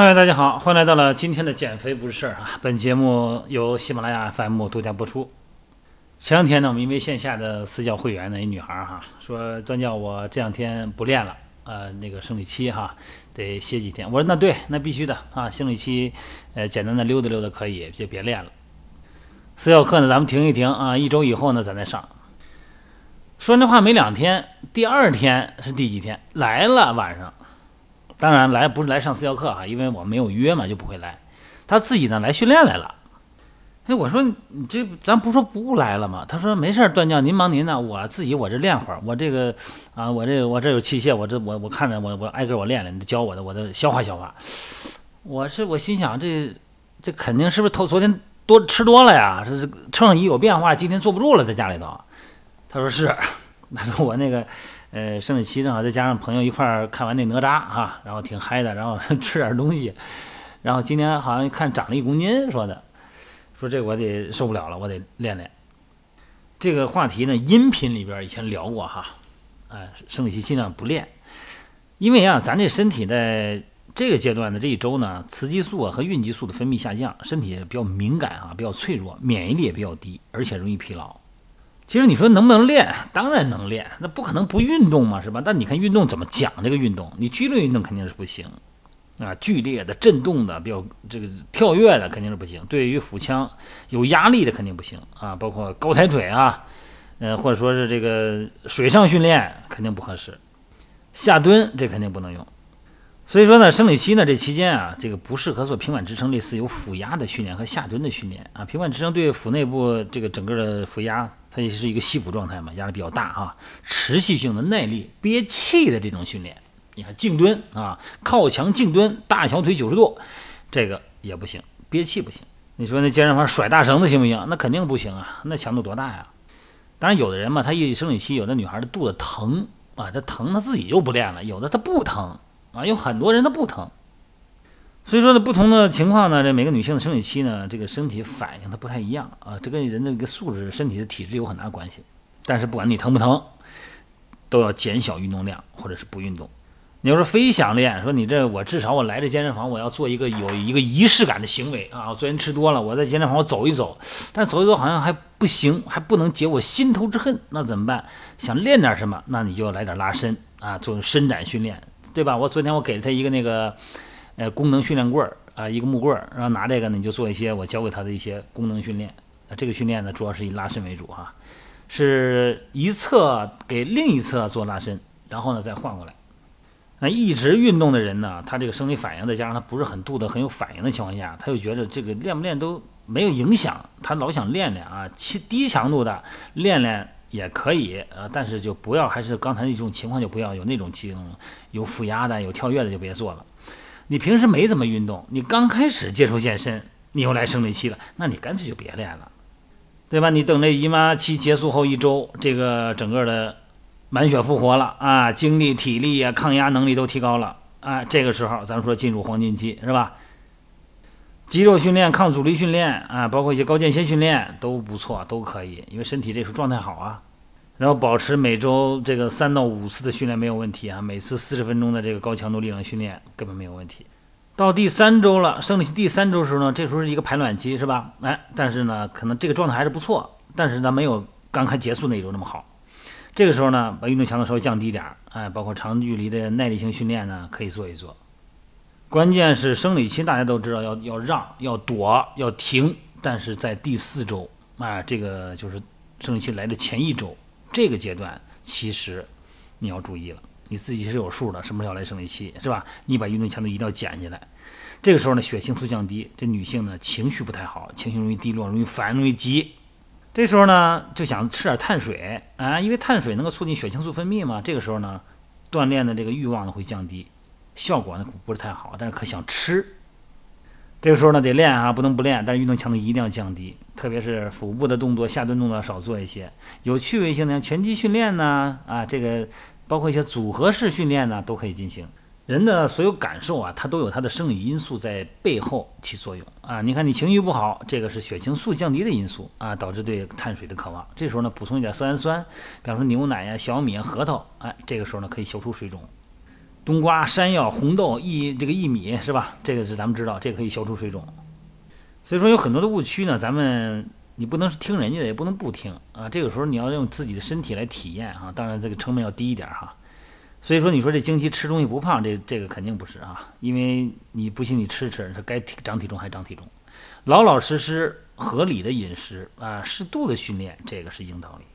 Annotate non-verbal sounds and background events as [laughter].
嗨，大家好，欢迎来到了今天的减肥不是事儿啊！本节目由喜马拉雅 FM 独家播出。前两天呢，我们一位线下的私教会员呢，一女孩哈，说专教我这两天不练了，呃，那个生理期哈，得歇几天。我说那对，那必须的啊，生理期，呃，简单的溜达溜达可以，就别练了。私教课呢，咱们停一停啊，一周以后呢，咱再上。说那话没两天，第二天是第几天？来了晚上。当然来不是来上私教课哈，因为我没有约嘛，就不会来。他自己呢来训练来了。哎，我说你这咱不说不来了吗？他说没事儿，段教您忙您的，我自己我这练会儿，我这个啊，我这我这有器械，我这我我看着我我挨个我练练，你教我的，我的消化消化。我是我心想这这肯定是不是头昨天多吃多了呀？这是秤一有变化，今天坐不住了，在家里头。他说是，他说我那个。呃，生理期正好，再加上朋友一块儿看完那哪吒哈，然后挺嗨的，然后 [laughs] 吃点东西，然后今天好像看长了一公斤，说的，说这我得受不了了，我得练练。这个话题呢，音频里边以前聊过哈，哎，生理期尽量不练，因为啊，咱这身体在这个阶段的这一周呢，雌激素啊和孕激素的分泌下降，身体比较敏感啊，比较脆弱，免疫力也比较低，而且容易疲劳。其实你说能不能练？当然能练，那不可能不运动嘛，是吧？但你看运动怎么讲这个运动？你剧烈运动肯定是不行啊，剧烈的、震动的、比较这个跳跃的肯定是不行。对于腹腔有压力的肯定不行啊，包括高抬腿啊，呃，或者说是这个水上训练肯定不合适，下蹲这肯定不能用。所以说呢，生理期呢这期间啊，这个不适合做平板支撑，类似有腹压的训练和下蹲的训练啊。平板支撑对腹内部这个整个的腹压，它也是一个吸腹状态嘛，压力比较大啊。持续性的耐力憋气的这种训练，你看静蹲啊，靠墙静蹲，大小腿九十度，这个也不行，憋气不行。你说那健身房甩大绳子行不行？那肯定不行啊，那强度多大呀？当然有的人嘛，他一生理期，有的女孩的肚子疼啊，她疼她自己就不练了，有的她不疼。啊，有很多人她不疼，所以说呢，不同的情况呢，这每个女性的生理期呢，这个身体反应它不太一样啊，这跟人的一个素质、身体的体质有很大关系。但是不管你疼不疼，都要减小运动量或者是不运动。你要说非想练，说你这我至少我来这健身房，我要做一个有一个仪式感的行为啊，我昨天吃多了，我在健身房我走一走，但走一走好像还不行，还不能解我心头之恨，那怎么办？想练点什么，那你就要来点拉伸啊，做伸展训练。对吧？我昨天我给了他一个那个，呃，功能训练棍儿啊，一个木棍儿，然后拿这个呢，你就做一些我教给他的一些功能训练。啊，这个训练呢，主要是以拉伸为主哈，是一侧给另一侧做拉伸，然后呢再换过来。那一直运动的人呢，他这个生理反应再加上他不是很肚子很有反应的情况下，他就觉得这个练不练都没有影响，他老想练练啊，低低强度的练练。也可以，呃，但是就不要，还是刚才那种情况就不要有那种情，有负压的、有跳跃的就别做了。你平时没怎么运动，你刚开始接触健身，你又来生理期了，那你干脆就别练了，对吧？你等这姨妈期结束后一周，这个整个的满血复活了啊，精力、体力啊、抗压能力都提高了啊，这个时候咱们说进入黄金期，是吧？肌肉训练、抗阻力训练啊，包括一些高间歇训练都不错，都可以，因为身体这时候状态好啊。然后保持每周这个三到五次的训练没有问题啊，每次四十分钟的这个高强度力量训练根本没有问题。到第三周了，生理期第三周的时候呢，这时候是一个排卵期是吧？哎，但是呢，可能这个状态还是不错，但是呢，没有刚开结束那一周那么好。这个时候呢，把运动强度稍微降低点儿，哎，包括长距离的耐力性训练呢，可以做一做。关键是生理期，大家都知道要要让、要躲、要停，但是在第四周啊，这个就是生理期来的前一周，这个阶段其实你要注意了，你自己是有数的，什么时候要来生理期是吧？你把运动强度一定要减下来。这个时候呢，血清素降低，这女性呢情绪不太好，情绪容易低落，容易烦，容易急。这时候呢就想吃点碳水啊，因为碳水能够促进血清素分泌嘛。这个时候呢，锻炼的这个欲望呢会降低。效果呢不是太好，但是可想吃。这个时候呢得练啊，不能不练。但是运动强度一定要降低，特别是腹部的动作、下蹲动作少做一些。有趣味性的拳击训练呢，啊，这个包括一些组合式训练呢，都可以进行。人的所有感受啊，它都有它的生理因素在背后起作用啊。你看你情绪不好，这个是血清素降低的因素啊，导致对碳水的渴望。这时候呢补充一点色氨酸，比方说牛奶呀、小米啊、核桃，哎，这个时候呢可以消除水肿。冬瓜、山药、红豆、薏这个薏米是吧？这个是咱们知道，这个可以消除水肿。所以说有很多的误区呢，咱们你不能是听人家的，也不能不听啊。这个时候你要用自己的身体来体验啊，当然这个成本要低一点哈。所以说你说这经期吃东西不胖，这这个肯定不是啊，因为你不信你吃吃，是该长体重还长体重，老老实实合理的饮食啊，适度的训练，这个是硬道理。